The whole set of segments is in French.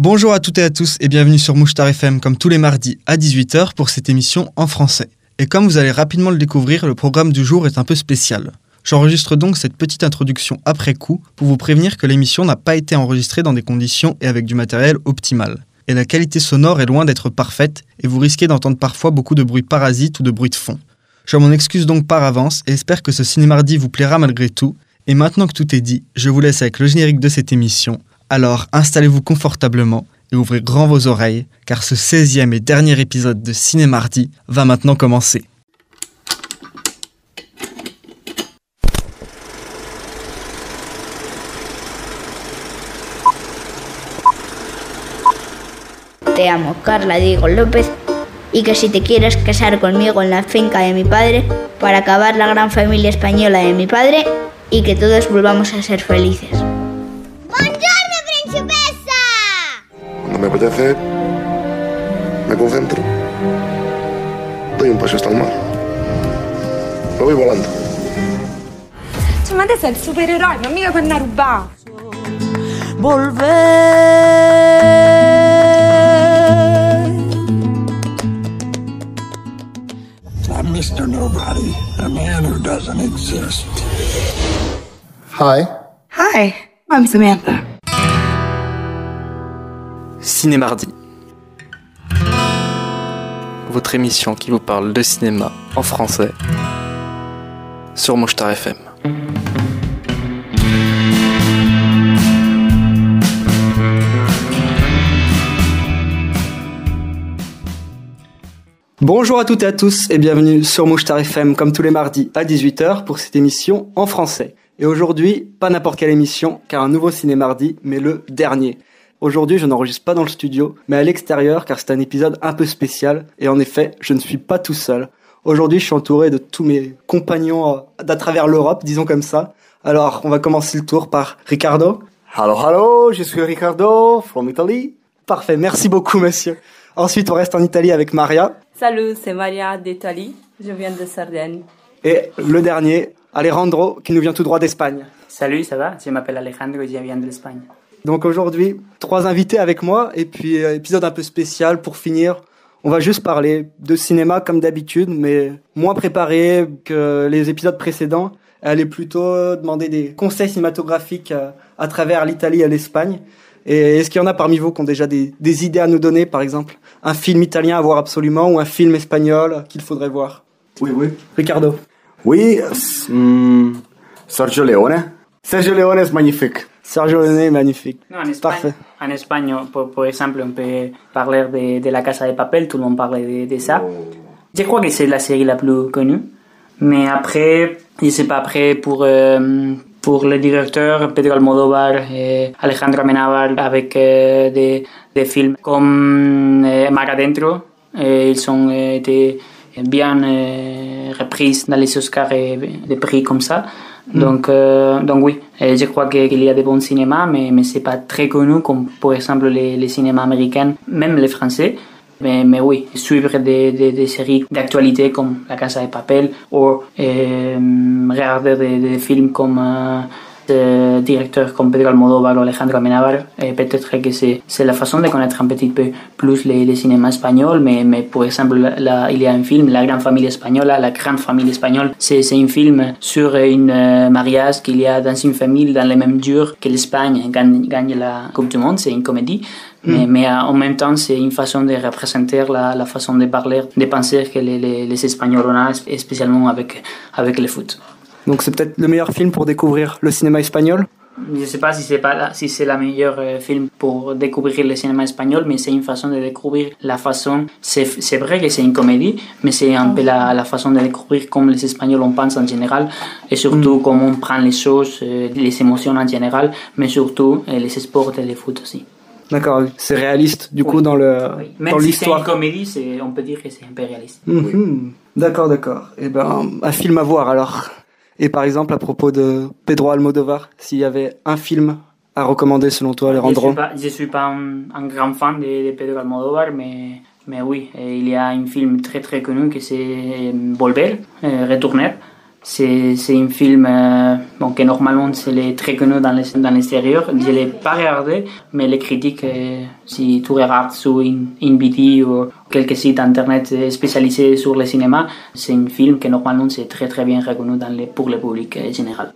Bonjour à toutes et à tous et bienvenue sur Mouchtar FM comme tous les mardis à 18h pour cette émission en français. Et comme vous allez rapidement le découvrir, le programme du jour est un peu spécial. J'enregistre donc cette petite introduction après coup pour vous prévenir que l'émission n'a pas été enregistrée dans des conditions et avec du matériel optimal. Et la qualité sonore est loin d'être parfaite et vous risquez d'entendre parfois beaucoup de bruit parasite ou de bruit de fond. Je m'en excuse donc par avance et espère que ce ciné-mardi vous plaira malgré tout. Et maintenant que tout est dit, je vous laisse avec le générique de cette émission alors installez-vous confortablement et ouvrez grand vos oreilles, car ce 16e et dernier épisode de Ciné Mardi va maintenant commencer. Te amo, Carla Diego López, y que si te quieres casar conmigo en la finca de mi padre, para acabar la gran familia española de mi padre y que todos volvamos a ser felices. Me apetece, me concentro, doy un paso hasta el mar. Lo voy volando. Cioè, ma te sei il supereroe, non mica quando rubare. Volver. I'm Mr. Nobody, a man who doesn't exist. Hi. Hi, I'm Samantha. Ciné Mardi. Votre émission qui vous parle de cinéma en français sur Mouchtar FM. Bonjour à toutes et à tous et bienvenue sur Mouchtar FM comme tous les mardis à 18h pour cette émission en français. Et aujourd'hui, pas n'importe quelle émission car un nouveau ciné mardi mais le dernier. Aujourd'hui, je n'enregistre pas dans le studio, mais à l'extérieur car c'est un épisode un peu spécial. Et en effet, je ne suis pas tout seul. Aujourd'hui, je suis entouré de tous mes compagnons euh, d'à travers l'Europe, disons comme ça. Alors, on va commencer le tour par Ricardo. Hello, hello, je suis Ricardo from Italy. Parfait, merci beaucoup, monsieur. Ensuite, on reste en Italie avec Maria. Salut, c'est Maria d'Italie. Je viens de Sardaigne. Et le dernier, Alejandro, qui nous vient tout droit d'Espagne. Salut, ça va? Je m'appelle Alejandro et je viens de l'Espagne. Donc aujourd'hui, trois invités avec moi et puis euh, épisode un peu spécial pour finir. On va juste parler de cinéma comme d'habitude, mais moins préparé que les épisodes précédents. Elle est plutôt demander des conseils cinématographiques euh, à travers l'Italie et l'Espagne. Et est-ce qu'il y en a parmi vous qui ont déjà des, des, idées à nous donner, par exemple Un film italien à voir absolument ou un film espagnol qu'il faudrait voir? Oui, oui. Ricardo Oui, mm, Sergio Leone. Sergio Leone est magnifique. Sergio Leone, magnifique. Non, en Espagne, Parfait. En Espagne, por, exemple, on peut parler de, de, La Casa de Papel, tout le monde parle de, de ça. Je crois que c'est la série la plus connue. Mais après, je sais pas, après, pour, euh, pour le directeur Pedro Almodóvar et Alejandro Amenábar avec euh, des, des films comme euh, Mar Adentro, ils ont été bien repris dans les Oscars et des prix comme ça. Donc, euh, donc oui, je crois qu'il y a des bons cinémas, mais, mais c'est pas très connu comme par exemple les, les cinémas américains, même les français. Mais, mais oui, suivre des, des, des séries d'actualité comme La Casa de Papel ou euh, regarder des, des, films comme euh, de directeurs comme Pedro Almodóvar ou Alejandro Amenábar, peut-être que c'est, la façon de connaître un petit peu plus les, les cinémas espagnols, mais, mais pour exemple, là, il y a un film, La Grande Famille Espagnole, La Grande Famille Espagnole, c'est, un film sur une euh, mariage qu'il y a dans une famille dans les mêmes jours que l'Espagne gagne, gagne la Coupe du Monde, c'est une comédie. Mais, mais euh, en même temps, c'est une façon de représenter la, la façon de parler, de penser que les, les, les Espagnols ont, spécialement avec, avec le foot. Donc c'est peut-être le meilleur film pour découvrir le cinéma espagnol Je ne sais pas si c'est pas si c'est la meilleure euh, film pour découvrir le cinéma espagnol, mais c'est une façon de découvrir la façon. C'est, vrai que c'est une comédie, mais c'est un peu la, la façon de découvrir comment les Espagnols on pense en général et surtout Mm. comment on prend les choses, euh, les émotions en général, mais surtout euh, les sports et le foot aussi. D'accord, c'est réaliste du coup dans le Oui. Même dans si l'histoire. c'est une comédie, c'est, on peut dire que c'est un peu réaliste. Mhm. D'accord, d'accord. Et ben un film à voir alors. Et par exemple à propos de Pedro Almodovar, s'il y avait un film à recommander selon toi, Alejandro? Je suis pas un, grand fan de, Pedro Almodóvar, mais, mais oui, il y a un film très très connu que c'est euh, Volver, euh, Retourner, c'est c'est un film euh, bon, que normalement c'est très connu dans les- dans l'extérieur. Je l'ai pas regardé, mais les critiques, euh, si tu regardes sur InBD ou quelques sites internet spécialisés sur le cinéma, c'est un film que normalement c'est très très bien reconnu dans les, pour le public euh, général.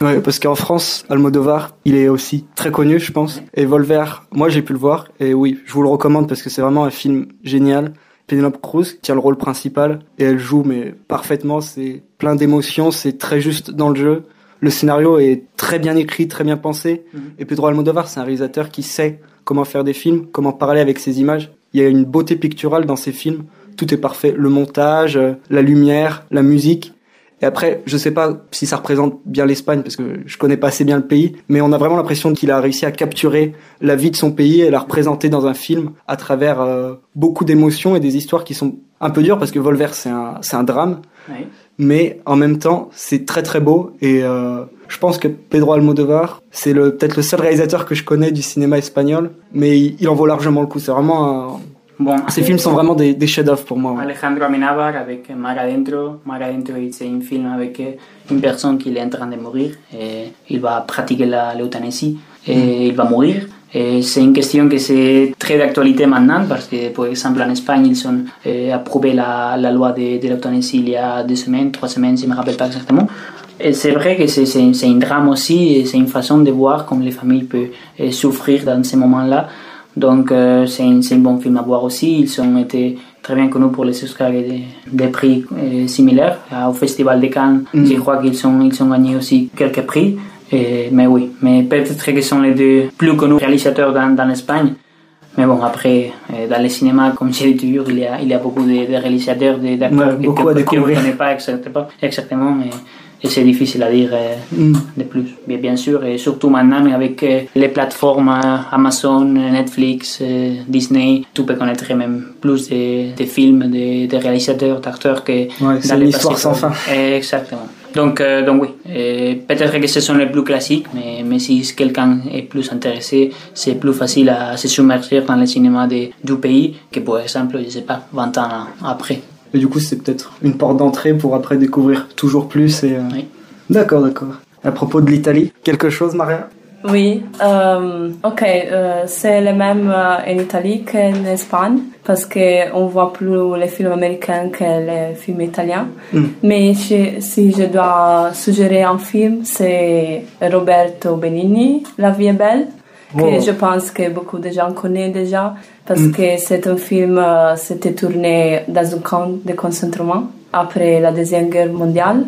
Ouais, parce qu'en France, Almodovar, il est aussi très connu, je pense. Et Volver, moi j'ai pu le voir, et oui, je vous le recommande parce que c'est vraiment un film génial. Penelope Cruz tient le rôle principal, et elle joue mais parfaitement, c'est plein d'émotions, c'est très juste dans le jeu. Le scénario est très bien écrit, très bien pensé. Et Pedro Almodovar, c'est un réalisateur qui sait comment faire des films, comment parler avec ses images. Il y a une beauté picturale dans ses films. Tout est parfait. Le montage, euh, la lumière, la musique. Et après, je sais pas si ça représente bien l'Espagne parce que je connais pas assez bien le pays, mais on a vraiment l'impression qu'il a réussi à capturer la vie de son pays et la représenter dans un film à travers euh, beaucoup d'émotions et des histoires qui sont un peu dures parce que Volver c'est un c'est un drame, Oui. mais en même temps c'est très très beau et euh, je pense que Pedro Almodovar c'est le peut-être le seul réalisateur que je connais du cinéma espagnol, mais il, il en vaut largement le coup. C'est vraiment un... Bon, ces films sont vraiment des, des chefs-d'œuvre pour moi. ouais. Alejandro Amenábar avec Mar Adentro. Mar Adentro, c'est un film avec euh, une personne qui est en train de mourir et il va pratiquer l'euthanasie et il va mourir. C'est une question que c'est très d'actualité maintenant parce que, par exemple, en Espagne, ils ont euh, approuvé la, la loi de, de l'euthanasie il y a deux semaines, trois semaines, je ne me rappelle pas exactement. Et c'est vrai que c'est c'est- c'est un drame aussi et c'est une façon de voir comment les familles peuvent euh, souffrir dans ces moments-là. Donc euh, c'est un, bon film à voir aussi. Ils ont été très bien connus pour les Oscars et des, des prix euh, similaires. Euh, Au Festival de Cannes, Mm. je crois qu'ils ont, ils ont gagné aussi quelques prix. Et- mais oui, mais peut-être qu'ils sont les deux plus connus réalisateurs dans, dans l'Espagne. Mais bon, après, euh, dans le cinéma, comme j'ai dit toujours, il y a, il y a beaucoup de, de réalisateurs, d'acteurs Ouais, que on ne connaît pas exactement, exactement mais et c'est difficile à dire Mm. de plus. Bien, bien sûr, et surtout maintenant avec euh, les plateformes euh, Amazon, Netflix, Disney, tu peux connaître même plus de, films, de, réalisateurs, d'acteurs que Ouais, c'est dans une histoire sans fin. Exactement. Donc, euh, donc oui, peut-être que ce sont les plus classiques, mais, mais si quelqu'un est plus intéressé, c'est plus facile à se submerger dans le cinéma de- du pays que par exemple, je sais pas, 20 ans après. Et du coup, c'est peut-être une porte d'entrée pour après découvrir toujours plus. Et, euh, Oui. D'accord, d'accord. À propos de l'Italie, quelque chose, Maria? Oui, euh, ok, euh, c'est le même euh, en Italie qu'en Espagne parce qu'on voit plus les films américains que les films italiens. Mm. Mais je- si je dois suggérer un film, c'est Roberto Benigni, La vie est belle, que je pense que beaucoup de gens connaissent déjà parce Mm. que c'est un film, euh, c'était tourné dans un camp de concentrement après la Deuxième Guerre mondiale.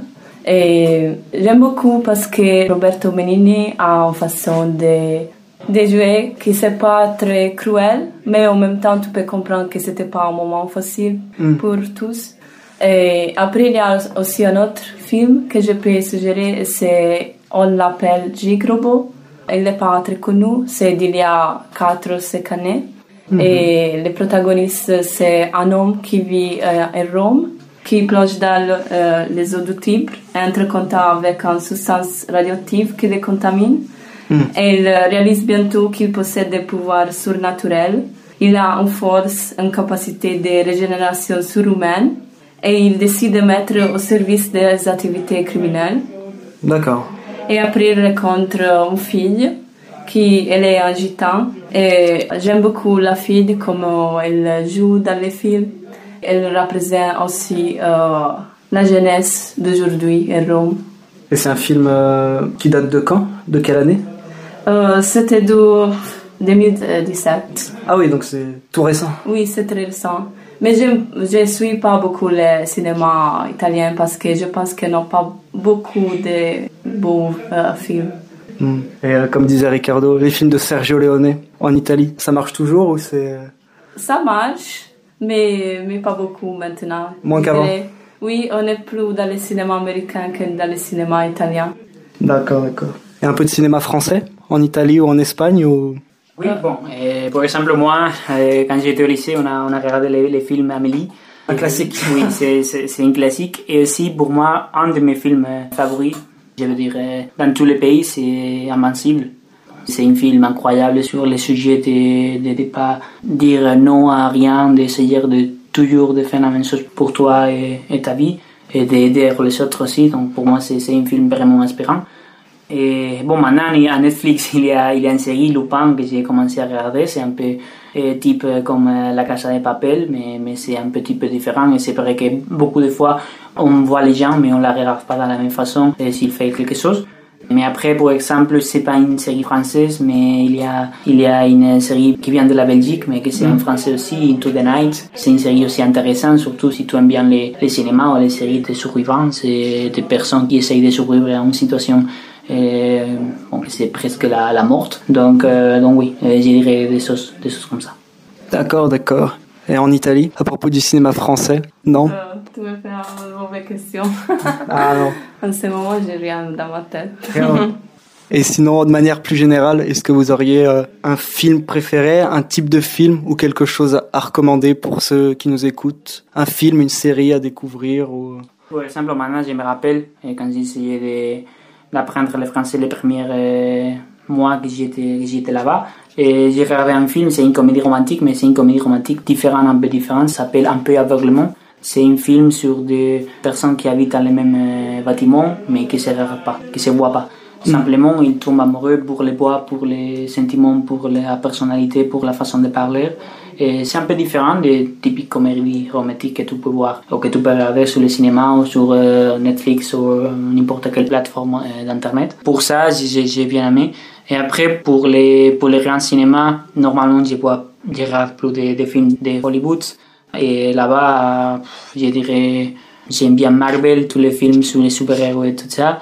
Et j'aime beaucoup parce que Roberto Benigni a une façon de, de jouer qui c'est pas très cruel, mais en même temps tu peux comprendre que c'était pas un moment facile Mm. pour tous. Et après il y a aussi un autre film que je peux suggérer, c'est on l'appelle Gigrobo. Il n'est pas très connu, c'est d'il y a 4 ou 5 années. Mhm. Et le protagoniste, c'est un homme qui vit euh, à Rome, qui plonge dans le- euh, les eaux du Tibre, entre en contact avec une substance radioactive qui le contamine. Et il euh, réalise bientôt qu'il possède des pouvoirs surnaturels. Il a une force, une capacité de régénération surhumaine. Et il décide de mettre au service des activités criminelles. D'accord. Et après, il rencontre une fille qui elle est un gitan. Et j'aime beaucoup la fille, comment elle joue dans les films. Elle représente aussi euh, la jeunesse d'aujourd'hui à Rome. Et c'est un film euh, qui date de quand? De quelle année? Euh, C'était de 2017. Ah oui, donc c'est tout récent. Oui, c'est très récent. Mais je ne suis pas beaucoup le cinéma italien parce que je pense qu'il n'y a pas beaucoup de bons euh, films. Mm. Et euh, comme disait Ricardo, les films de Sergio Leone en Italie, ça marche toujours ou c'est... Ça marche, mais, mais pas beaucoup maintenant. Moins qu'avant. Oui, on est plus dans le cinéma américain que dans le cinéma italien. D'accord, d'accord. Et un peu de cinéma français en Italie ou en Espagne ou... Oui, bon, euh, par exemple, moi, euh, quand j'étais au lycée, on a, on a regardé les, les films Amélie. Un classique. Oui, c'est- un classique. Et aussi, pour moi, un de mes films euh, favoris, je dire, euh, dans tous les pays, c'est Invincible. C'est un film incroyable sur le sujet de ne pas dire non à rien, d'essayer de toujours de faire la même chose pour toi et, ta vie. et d'aider les autres aussi. Donc pour moi, c'est un film vraiment inspirant. Et bon, maintenant, à Netflix, il y a, il a une série, Lupin, que j'ai commencé à regarder. C'est un peu type comme euh, La Casa de Papel, mais, mais c'est un petit peu différent. Et c'est vrai que beaucoup de fois, on voit les gens, mais on la regarde pas de la même façon s'il fait quelque chose. Mais après, par exemple, c'est pas une série française, mais il y a, il y a une série qui vient de la Belgique, mais que c'est en français aussi, Into the Night. C'est une série aussi intéressante, surtout si tu aimes bien les, les cinémas ou les séries de survivants, c'est des personnes qui essayent de survivre à une situation et, bon, c'est presque la, la morte. Donc, euh, donc oui, je dirais des choses, des choses comme ça. D'accord, d'accord. Et en Italie, à propos du cinéma français, non? Euh, Tu me fais une mauvaise question. ah non. En ce moment, j'ai rien dans ma tête. Et sinon, de manière plus générale, est-ce que vous auriez euh, un film préféré, un type de film ou quelque chose à recommander pour ceux qui nous écoutent? Un film, une série à découvrir ou... Par exemple, maintenant, je me rappelle quand j'essayais d'apprendre le français les premiers euh, mois que j'étais là-bas. Et j'ai regardé un film, c'est une comédie romantique, mais c'est une comédie romantique différente, un peu différente, s'appelle Un peu aveuglement. C'est un film sur des personnes qui habitent dans les mêmes euh, bâtiments, mais qui ne se regardent pas, qui se voient pas. Simplement, ils tombent amoureux pour les bois, pour les sentiments, pour la personnalité, pour la façon de parler. C'est un peu différent des typiques comédies romantiques que tu peux voir ou que tu peux regarder sur le cinéma ou sur euh, Netflix ou euh, n'importe quelle plateforme d'internet. Pour ça, j'ai bien aimé. Et après, pour les, pour les grands cinémas, normalement, je, vois, je regarde plus des films de Hollywood. Et là-bas, je dirais, j'aime bien Marvel, tous les films sur les super-héros et tout ça.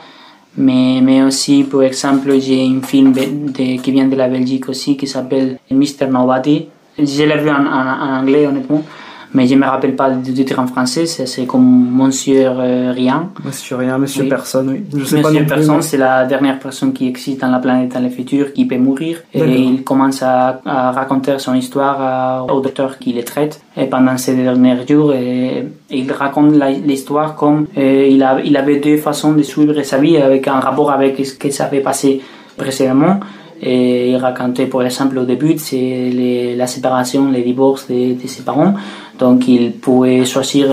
Mais, mais aussi, par exemple, j'ai un film de, qui vient de la Belgique aussi qui s'appelle Mr. Nobody. Je l'ai vu en, en, anglais, honnêtement mais je ne me rappelle pas du en français, c'est comme Monsieur euh, Rien. Monsieur Rien, Monsieur Personne, oui. Je sais Monsieur Personne, c'est la dernière personne qui existe dans la planète dans le futur, qui peut mourir. Et il commence à, à raconter son histoire au docteur qui le traite. Et pendant ces derniers jours, et, il raconte l'histoire comme euh, il, a, il avait deux façons de suivre sa vie avec un rapport avec ce qui s'avait passé précédemment. Et il racontait, par exemple, au début, c'est la séparation, les divorces de, de, ses parents. Donc, il pouvait choisir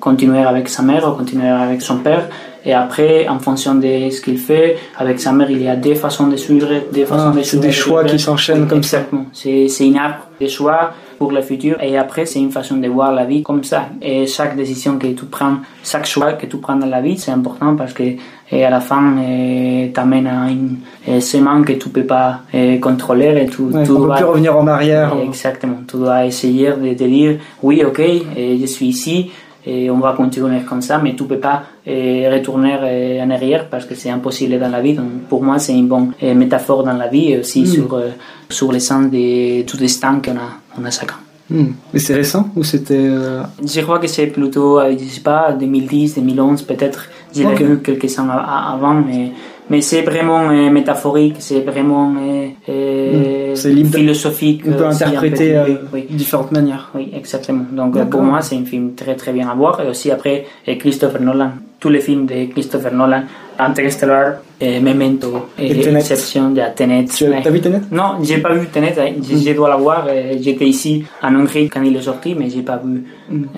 continuer avec sa mère ou continuer avec son père. Et après, en fonction de ce qu'il fait, avec sa mère, il y a des façons de suivre, des façons ah, de C'est des choix qui s'enchaînent comme ça. C'est une arbre de choix pour le futur. Et après, c'est une façon de voir la vie comme ça. Et chaque décision que tu prends, chaque choix que tu prends dans la vie, c'est important parce que et à la fin, t'amène à une semaine que tu peux pas contrôler et tu, ouais, tu dois plus revenir en arrière. Exactement. Tu dois essayer de te dire, oui, ok, je suis ici, et on va continuer comme ça, mais tu peux pas retourner en arrière parce que c'est impossible dans la vie. Donc pour moi, c'est une bonne métaphore dans la vie et aussi mm. sur, sur le sens de tout destin qu'on a, on a chacun. Mm. Mais c'est récent ou c'était euh... Je crois que c'est plutôt, je sais pas, 2010, 2011 peut-être. J'ai okay. vu quelques années avant, mais mais c'est vraiment euh, métaphorique, c'est vraiment euh, euh, mmh. philosophique. On peut interpréter de oui, oui. différentes manières. Oui, exactement. Donc pour moi, c'est un film très très bien à voir. Et aussi après, Christopher Nolan, tous les films de Christopher Nolan, Interstellar, et Memento, et, et Inception, de Tenet. Tu as vu Tenet? Non, j'ai pas vu Tenet. Hein. Je, je, dois la voir. J'étais ici en Hongrie quand il est sorti, mais j'ai pas vu.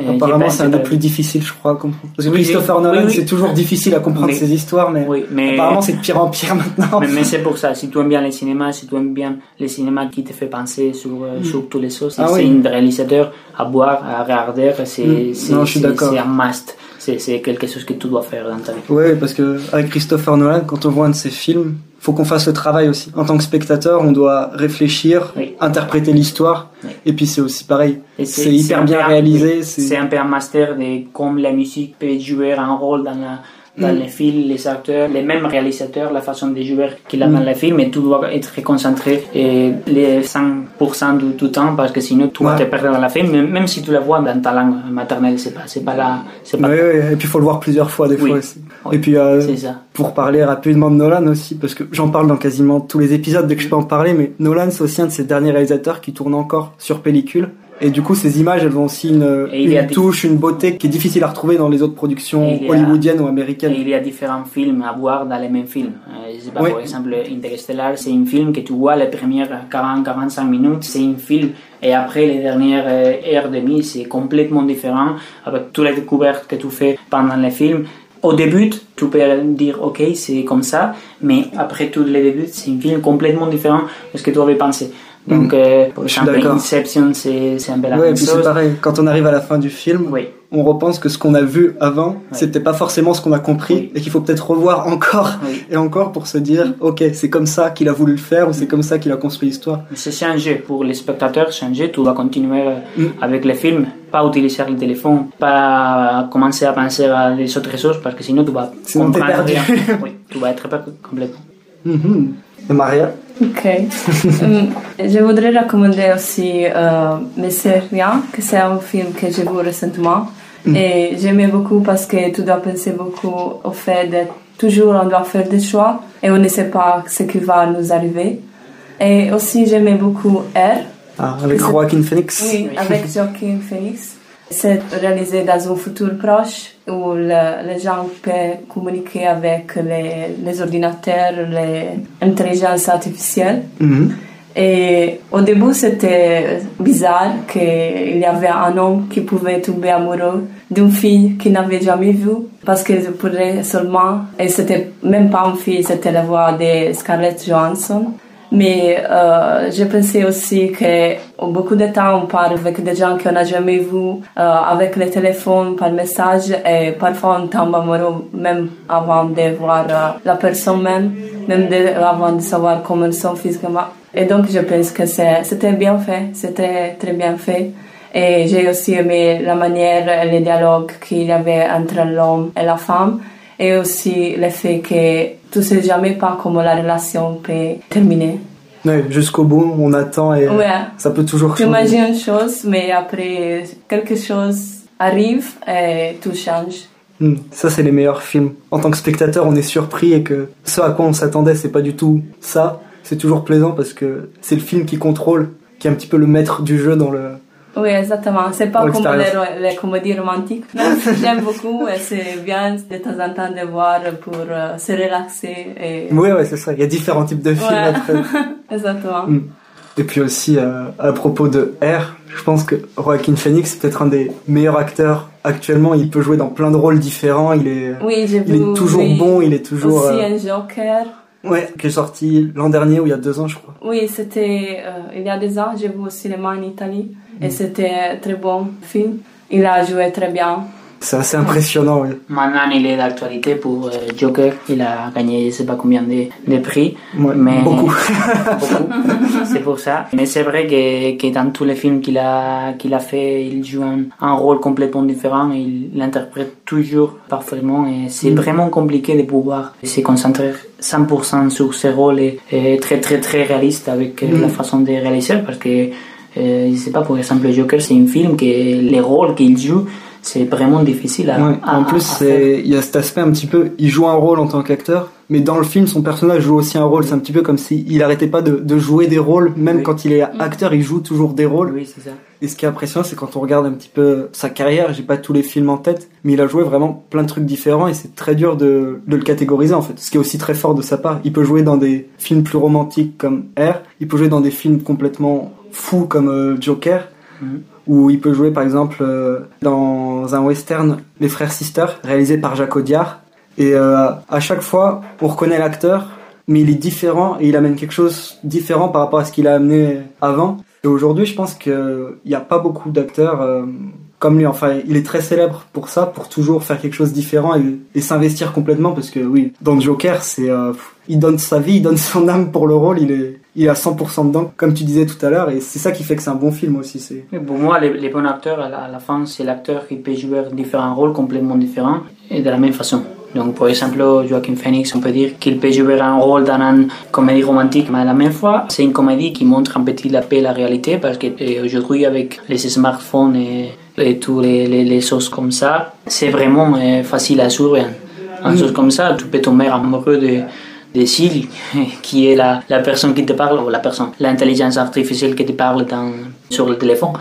Apparemment, c'est un des plus difficiles, je crois, à comprendre. Parce que oui, Christopher Nolan, c'est toujours difficile à comprendre ses histoires, mais, mais apparemment, c'est de pire en pire maintenant. Mais, mais c'est pour ça. Si tu aimes bien les cinémas, si tu aimes bien les cinémas qui te fait penser sur, mmh. sur toutes les choses, ah, c'est un réalisateur à boire, à regarder, c'est mmh. un must c'est quelque chose que tu dois faire dans ta vie. Oui, parce que avec Christopher Nolan, quand on voit un de ses films, faut qu'on fasse le travail aussi. En tant que spectateur, on doit réfléchir, oui. interpréter l'histoire, oui. et puis c'est aussi pareil. C'est hyper bien réalisé. C'est un peu un master de comme la musique peut jouer un rôle dans la dans mm. les films, les acteurs, les mêmes réalisateurs, la façon de jouer qu'il a mm. dans le film, et tout doit être concentré et les 100% du, du, temps parce que sinon tu vas te dans la film, même si tu la vois dans ta langue maternelle, c'est pas, c'est pas là. C'est pas oui, oui, et puis il faut le voir plusieurs fois des oui. fois aussi. Et puis euh, pour parler rapidement de Nolan aussi, parce que j'en parle dans quasiment tous les épisodes dès que je peux en parler, mais Nolan c'est aussi un de ces derniers réalisateurs qui tourne encore sur pellicule Et du coup, ces images, elles ont aussi une, Et une touche, une beauté qui est difficile à retrouver dans les autres productions Et a- hollywoodiennes ou Et américaines. il y a différents films à voir dans les mêmes films. Euh, je sais pas, Oui. par exemple, Interstellar, c'est un film que tu vois les premières 40-45 minutes, c'est un film, et après les dernières euh, heures et demie, c'est complètement différent, avec toutes les découvertes que tu fais pendant le film. Au début, tu peux dire, ok, c'est comme ça, mais après tous les débuts, c'est un film complètement différent de ce que tu avais pensé. Donc, euh, par Je suis exemple. Inception, c'est c'est un la Ouais, c'est pareil, quand on arrive à la fin du film, Oui. on repense que ce qu'on a vu avant, c'était pas forcément ce qu'on a compris et qu'il faut peut-être revoir encore Oui. et encore pour se dire, ok, c'est comme ça qu'il a voulu le faire ou c'est comme ça qu'il a construit l'histoire. C'est changer pour les spectateurs, changer, tu dois continuer euh, Mm. avec les films, pas utiliser le téléphone, pas commencer à penser à des autres choses parce que sinon tu vas Sinon, comprendre perdu. rien. Oui, tu vas être perdu complètement. Mhm. Et Maria Ok. Hum, je voudrais recommander aussi euh, Rien, que c'est un film que j'ai vu récemment. Et j'aimais beaucoup parce que tu dois penser beaucoup au fait de toujours on doit faire des choix et on ne sait pas ce qui va nous arriver. Et aussi j'aimais beaucoup R. Ah, avec Joaquin Phoenix. Oui, avec Joaquin Phoenix. C'est réalisé dans un futur proche où le- les gens peuvent communiquer avec les, les ordinateurs, l'intelligence artificielle. Mhm. Et au début, c'était bizarre qu'il y avait un homme qui pouvait tomber amoureux d'une fille qu'il n'avait jamais vue parce qu'elle pourrait seulement, et c'était même pas une fille, c'était la voix de Scarlett Johansson. Mais euh, je pensais aussi que beaucoup de temps on parle avec des gens qu'on n'a jamais vus, euh, avec le téléphone, par message, et parfois on tombe amoureux même avant de voir euh, la personne même, même avant de savoir comment ils sont physiquement. Et donc je pense que c'était bien fait, c'était très bien fait. Et j'ai aussi aimé la manière et les dialogues qu'il y avait entre l'homme et la femme. Et aussi le fait que tu sais jamais pas comment la relation peut terminer. Ouais, jusqu'au bout, on attend et Ouais. ça peut toujours changer. imagines une chose, mais après quelque chose arrive et tout change. Hmm, Ça, c'est les meilleurs films. En tant que spectateur, on est surpris et que ce à quoi on s'attendait, c'est pas du tout ça. C'est toujours plaisant parce que c'est le film qui contrôle, qui est un petit peu le maître du jeu dans le. Oui, exactement. C'est pas comme les, les comédies romantiques. Même si j'aime beaucoup et c'est bien de temps en temps de voir pour euh, se relaxer. Et... Ouais, ouais, c'est ça. Il y a différents types de films. Ouais. après. exactement. Hmm. Et puis aussi, euh, à propos de R, je pense que Joaquin Phoenix, c'est peut-être un des meilleurs acteurs actuellement. Il peut jouer dans plein de rôles différents. Il est, Oui, il est toujours bon. Il est toujours. Aussi euh, un Joker. Ouais, qui est sorti l'an dernier ou il y a deux ans, je crois. Oui, c'était euh, il y a des ans, j'ai vu au cinéma en Italie Mm. et c'était un très bon film. Il a joué très bien. C'est assez impressionnant, oui. Maintenant, il est d'actualité pour euh, Joker. Il a gagné je sais pas combien de, de prix. Ouais, mais beaucoup. beaucoup. C'est pour ça. Mais c'est vrai que, que dans tous les films qu'il a, qu'il a fait, il joue un, un rôle complètement différent. Il l'interprète toujours parfaitement. Et c'est Mm. vraiment compliqué de pouvoir se concentrer 100% sur ce rôle et, et très très très réaliste avec euh, Mm. la façon de réaliser. Parce que, euh, je sais pas, par exemple, Joker, c'est un film que les rôles qu'il joue, c'est vraiment difficile à, Ouais, à- en plus, il y a cet aspect un petit peu, il joue un rôle en tant qu'acteur, mais dans le film, son personnage joue aussi un rôle. C'est un petit peu comme si il arrêtait pas de, de jouer des rôles, même Oui. quand il est acteur, il joue toujours des rôles. Oui, c'est ça. Et ce qui est impressionnant, c'est quand on regarde un petit peu sa carrière, j'ai pas tous les films en tête, mais il a joué vraiment plein de trucs différents et c'est très dur de, de le catégoriser en fait. Ce qui est aussi très fort de sa part. Il peut jouer dans des films plus romantiques comme R, il peut jouer dans des films complètement fous comme euh, Joker, Mhm. Ou il peut jouer par exemple euh, dans un western Les Frères Sisters, réalisé par Jacques Audiard. Et euh, à chaque fois, on reconnaît l'acteur, mais il est différent et il amène quelque chose différent par rapport à ce qu'il a amené avant. Et aujourd'hui, je pense qu'il n'y a pas beaucoup d'acteurs euh, comme lui. Enfin, il est très célèbre pour ça, pour toujours faire quelque chose de différent et, et s'investir complètement. Parce que oui, dans Joker, c'est euh, il donne sa vie, il donne son âme pour le rôle. Il est, il est à 100% dedans, comme tu disais tout à l'heure. Et c'est ça qui fait que c'est un bon film aussi. C'est pour moi, les, les bons acteurs, à la, à la fin, c'est l'acteur qui peut jouer différents rôles complètement différents et de la même façon. Donc, par exemple, Joaquin Phoenix, on peut dire qu'il peut jouer un rôle dans une comédie romantique, mais à la même fois, c'est une comédie qui montre un petit peu la réalité parce que euh, avec les smartphones et, et toutes les, les, les choses comme ça, c'est vraiment euh, facile à suivre. Une chose comme ça, tu peux tomber amoureux de, de Siri, qui est la, la personne qui te parle, ou la personne, l'intelligence artificielle qui te parle dans, sur le téléphone.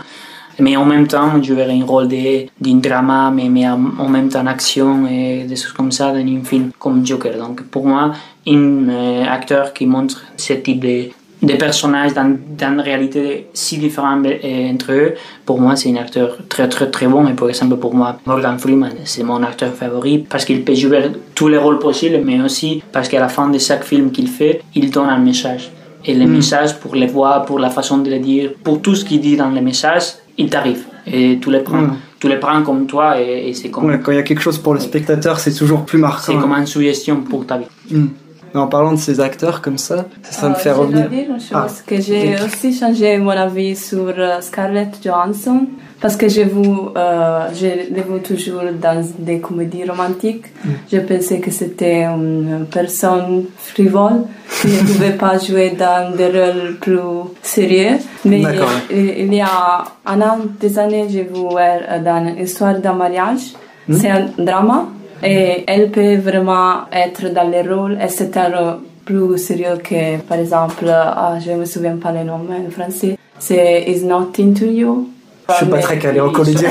Mais en même temps, je verrais un rôle d'un drama, mais, mais en même temps action et des choses comme ça dans un film comme Joker. Donc pour moi, un euh, acteur qui montre ce type de, de personnages dans, dans une réalité si différente euh, entre eux, pour moi, c'est un acteur très très très bon. Et par exemple, pour moi, Morgan Freeman, c'est mon acteur favori parce qu'il peut jouer tous les rôles possibles, mais aussi parce qu'à la fin de chaque film qu'il fait, il donne un message. Et le Mm. message, pour les voix, pour la façon de le dire, pour tout ce qu'il dit dans le message, il t'arrive. Et tu le prends, Mm. tu le prends comme toi et, et c'est comme, Ouais, quand il y a quelque chose pour le spectateur, c'est toujours plus marquant. c'est comme une suggestion pour ta vie. Mm. Mais en parlant de ces acteurs comme ça, ça me Euh, fait je revenir. dois dire une chose, Ah, que j'ai aussi changé mon avis sur euh, Scarlett Johansson parce que je, vous, euh, je l'ai vu toujours dans des comédies romantiques. Mm. Je pensais que c'était une personne frivole qui ne pouvait pas jouer dans des rôles plus sérieux. Mais il y a un an, des années, j'ai vu euh, dans Histoire d'un mariage. Mm. C'est un drama et elle peut vraiment être dans les rôles et c'est un rôle plus sérieux que, par exemple, ah, je ne me souviens pas le nom en français, c'est Is Not Into You. Je suis pas Mais- très calé en comédie,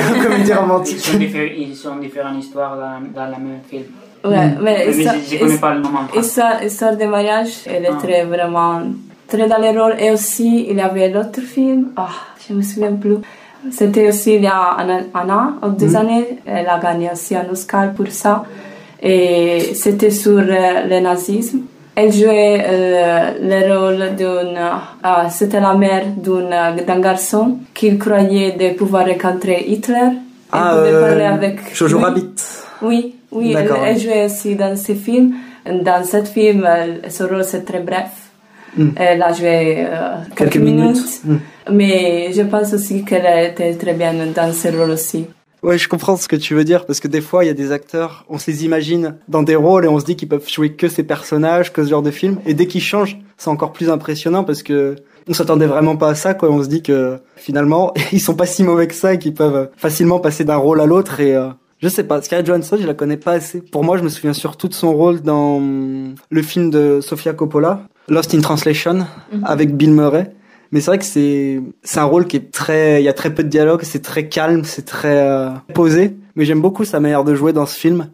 romantique. ils sont différentes histoires dans, dans la même film. Ouais, mais Mais ça- je ne connais pas le nom en français. Histoire, histoire de mariage, elle est Ah. très vraiment très dans les rôles. Et aussi, il y avait l'autre film, ah, je me souviens plus. C'était aussi il y a un, un an ou deux Mhm. années, elle a gagné aussi un Oscar pour ça. Et c'était sur euh, le nazisme. Elle jouait euh, le rôle d'une. ah, c'était la mère d'un garçon qui croyait de pouvoir rencontrer Hitler. Elle Ah, euh, parler avec Jojo. Rabbit. Oui, oui, elle, jouait aussi dans ce film. Dans ce film, son rôle c'est très bref. Mm. Elle a joué euh, quelques, Quelques minutes, minutes. Mm. Mais je pense aussi qu'elle était très bien dans ce rôle aussi. Ouais, je comprends ce que tu veux dire parce que des fois, il y a des acteurs, on se les imagine dans des rôles et on se dit qu'ils peuvent jouer que ces personnages, que ce genre de film. Et dès qu'ils changent, c'est encore plus impressionnant parce que on s'attendait vraiment pas à ça, quoi. On se dit que finalement, ils sont pas si mauvais que ça et qu'ils peuvent facilement passer d'un rôle à l'autre et euh, je sais pas, Scarlett Johansson, je la connais pas assez. Pour moi, je me souviens surtout de son rôle dans le film de Sofia Coppola, Lost in Translation, Mhm. avec Bill Murray. Mais c'est vrai que c'est c'est un rôle qui est très il y a très peu de dialogue, c'est très calme, c'est très euh, posé, mais j'aime beaucoup sa manière de jouer dans ce film.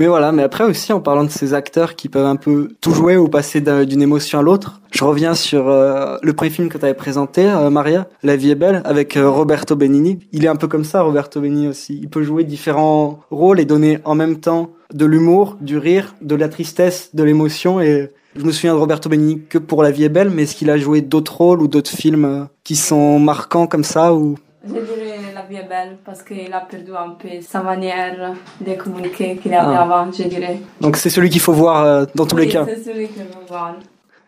Mais voilà, mais après aussi en parlant de ces acteurs qui peuvent un peu tout jouer ou passer d'un- d'une émotion à l'autre, je reviens sur euh, le premier film que tu avais présenté, euh, Maria, La vie est belle, avec Roberto Benigni. Il est un peu comme ça, Roberto Benigni aussi. Il peut jouer différents rôles et donner en même temps de l'humour, du rire, de la tristesse, de l'émotion. Et je me souviens de Roberto Benigni que pour La vie est belle, mais est-ce qu'il a joué d'autres rôles ou d'autres films euh, qui sont marquants comme ça ou? Je dirais La vie est belle parce qu'il a perdu un peu sa manière de communiquer qu'il avait Ah. avant, je dirais. Donc c'est celui qu'il faut voir euh, dans tous les cas. C'est celui je veux voir.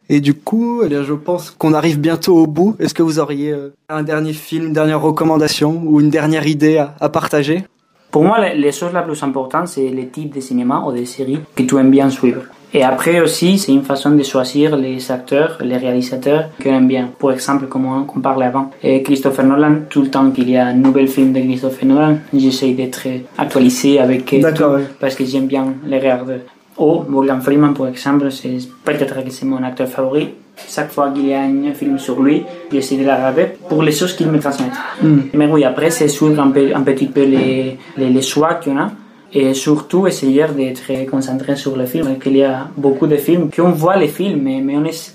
Et du coup, eh bien, je pense qu'on arrive bientôt au bout. Est-ce que vous auriez euh, un dernier film, une dernière recommandation ou une dernière idée à, à partager? Pour moi, les, les choses la plus importantes, c'est le type de cinéma ou de série que tu aimes bien suivre. Et après aussi, c'est une façon de choisir les acteurs, les réalisateurs que aime bien. Par exemple, comme on, parlait avant, et Christopher Nolan, tout le temps qu'il y a un nouvel film de Christopher Nolan, j'essaie d'être actualisé avec tout, oui. parce que j'aime bien les regarder. Ou Morgan Freeman, par exemple, c'est peut-être que c'est mon acteur favori. Chaque fois qu'il y a un film sur lui, j'essaie de la regarder pour les choses qu'il me transmet. Hmm. Mais oui, après, c'est suivre un, peu, un petit peu les, les, les choix qu'on a. Et surtout, essayer d'être concentré sur le film. Qu'il y a beaucoup de films qu'on voit les films, mais,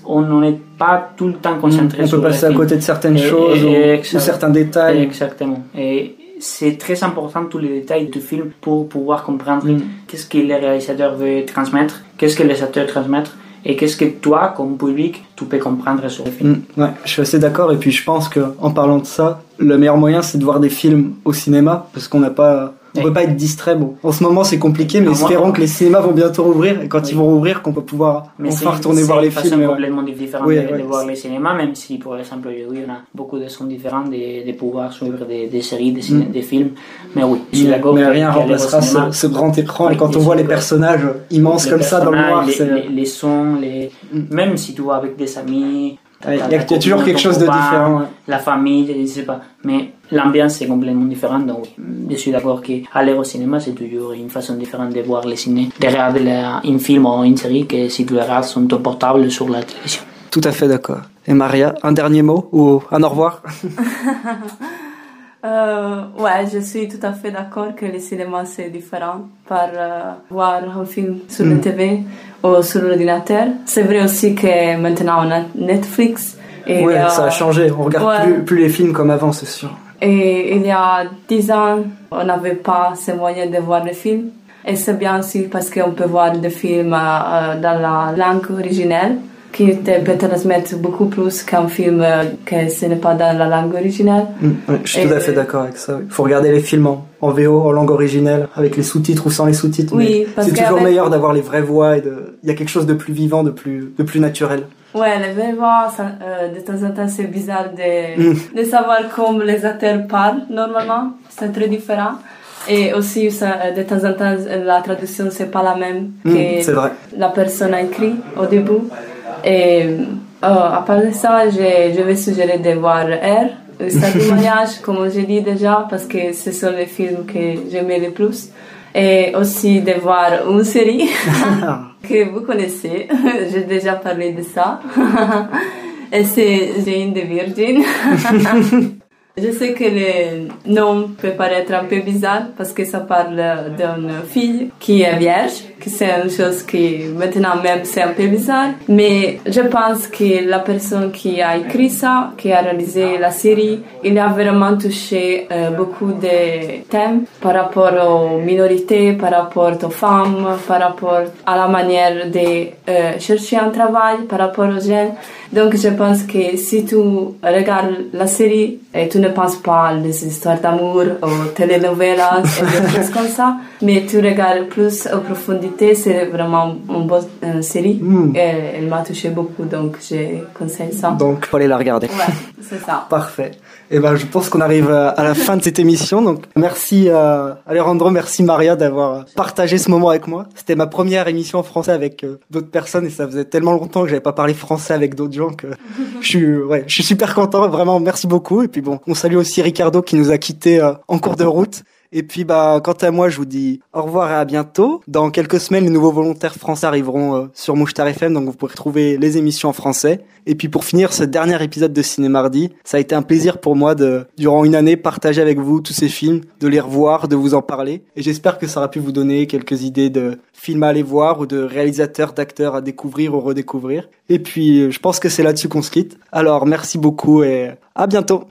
on on n'est pas tout le temps concentré On sur peut passer à côté de certaines Et- choses et- ou, ou certains détails. Exactement. Et c'est très important tous les détails du film pour pouvoir comprendre Mm. qu'est-ce que le réalisateur veut transmettre, qu'est-ce que les acteurs transmettent et qu'est-ce que toi, comme public, tu peux comprendre sur le film. Mm, ouais, je suis assez d'accord. Et puis je pense que en parlant de ça, le meilleur moyen c'est de voir des films au cinéma parce qu'on n'a pas, on Oui. peut pas être distrait. Bon, en ce moment c'est compliqué, mais espérons que les cinémas vont bientôt rouvrir et quand Oui. ils vont rouvrir, qu'on peut pouvoir Mais c'est enfin retourner c'est voir les une façon films. ouais. complètement différente Oui, de, ouais. de voir les cinémas, même si, par exemple, aujourd'hui, on a beaucoup de sons différents de, de pouvoir suivre des, des séries, des, Mm. des films. Mais oui, je suis d'accord. mais rien remplacera ce, ce grand écran et quand on voit les personnages immenses les comme ça dans le noir, c'est les, les, les sons, les... Mm. même si tu vas avec des amis, Ouais, il y a- toujours quelque chose de différent, ouais. La famille, je sais pas. Mais l'ambiance est complètement différente. Donc, je suis d'accord qu'aller au cinéma, c'est toujours une façon différente de voir les ciné, de regarder la- un film ou une série que si tu le regardes sur ton portable sur la télévision. tout à fait d'accord. Et Maria, un dernier mot ou un au revoir? Euh, ouais, je suis tout à fait d'accord que le cinéma c'est différent par euh, voir un film sur Mm. la TV ou sur l'ordinateur. C'est vrai aussi que maintenant on a Netflix. Et ouais, a- ça a changé. On regarde Ouais. plus, plus les films comme avant, c'est sûr. Et il y a dix ans, on n'avait pas ces moyens de voir les films. Et c'est bien aussi parce qu'on peut voir des films euh, dans la langue originelle, qui peut transmettre beaucoup plus qu'un film euh, que ce n'est pas dans la langue originelle. Mm, je suis tout à fait d'accord avec ça. Il faut regarder les films en, en VO, en langue originelle, avec les sous-titres ou sans les sous-titres. Oui, c'est toujours meilleur d'avoir les vraies voix et de... il y a quelque chose de plus vivant, de plus, de plus naturel. Ouais, les vraies voix, ça, euh, de temps en temps, c'est bizarre de, Mm. de savoir comment les acteurs parlent normalement. C'est très différent. Et aussi, ça, euh, de temps en temps, la traduction, c'est pas la même Mm, que la personne a écrit au début. Et euh, à part de ça, je, je vais suggérer de voir R, Histoire du mariage, comme j'ai dit déjà, parce que ce sont les films que j'aimais le plus. Et aussi de voir une série que vous connaissez. J'ai déjà parlé de ça. Et c'est Jane the Virgin. Je sais que le nom peut paraître un peu bizarre parce que ça parle d'une fille qui est vierge, que c'est une chose qui maintenant même c'est un peu bizarre. Mais je pense que la personne qui a écrit ça, qui a réalisé la série, il a vraiment touché euh, beaucoup de thèmes par rapport aux minorités, par rapport aux femmes, par rapport à la manière de euh, chercher un travail, par rapport aux jeunes. Donc je pense que si tu regardes la série et tu ne penses pas à des histoires d'amour ou telenovelas et des choses comme ça, mais tu regardes plus en profondité, c'est vraiment une bonne euh, série. Mm. Et elle m'a touché beaucoup, donc je conseille ça. Donc, faut aller la regarder. Ouais, c'est ça. Parfait. Et ben, je pense qu'on arrive à à la fin de cette émission. Donc, merci euh, Alejandro, merci Maria d'avoir partagé ce moment avec moi. C'était ma première émission en français avec euh, d'autres personnes et ça faisait tellement longtemps que j'avais pas parlé français avec d'autres gens que je suis, je suis super content. Vraiment, merci beaucoup. Et puis bon, on salue aussi Ricardo qui nous a quittés euh, en cours de route. Et puis bah quant à moi je vous dis au revoir et à bientôt. Dans quelques semaines les nouveaux volontaires français arriveront euh, sur Mouchtar FM donc vous pourrez trouver les émissions en français. Et puis pour finir ce dernier épisode de Ciné Mardi, ça a été un plaisir pour moi de durant une année partager avec vous tous ces films, de les revoir, de vous en parler. Et j'espère que ça aura pu vous donner quelques idées de films à aller voir ou de réalisateurs, d'acteurs à découvrir ou redécouvrir. Et puis euh, je pense que c'est là-dessus qu'on se quitte. Alors merci beaucoup et à bientôt.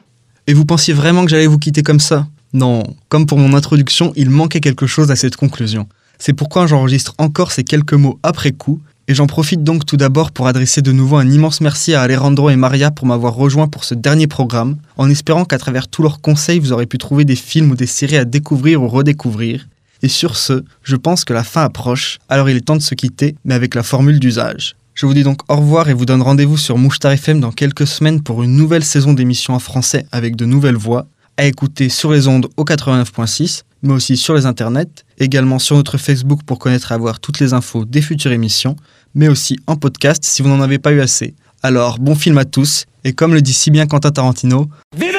Et vous pensiez vraiment que j'allais vous quitter comme ça? Non, comme pour mon introduction, il manquait quelque chose à cette conclusion. C'est pourquoi j'enregistre encore ces quelques mots après coup, et j'en profite donc tout d'abord pour adresser de nouveau un immense merci à Alejandro et Maria pour m'avoir rejoint pour ce dernier programme, en espérant qu'à travers tous leurs conseils, vous aurez pu trouver des films ou des séries à découvrir ou redécouvrir. Et sur ce, je pense que la fin approche, alors il est temps de se quitter, mais avec la formule d'usage. Je vous dis donc au revoir et vous donne rendez-vous sur Mouchtar FM dans quelques semaines pour une nouvelle saison d'émissions en français avec de nouvelles voix, à écouter sur les ondes au 89.6, mais aussi sur les internets, également sur notre Facebook pour connaître et avoir toutes les infos des futures émissions, mais aussi en podcast si vous n'en avez pas eu assez. Alors, bon film à tous, et comme le dit si bien Quentin Tarantino, Vive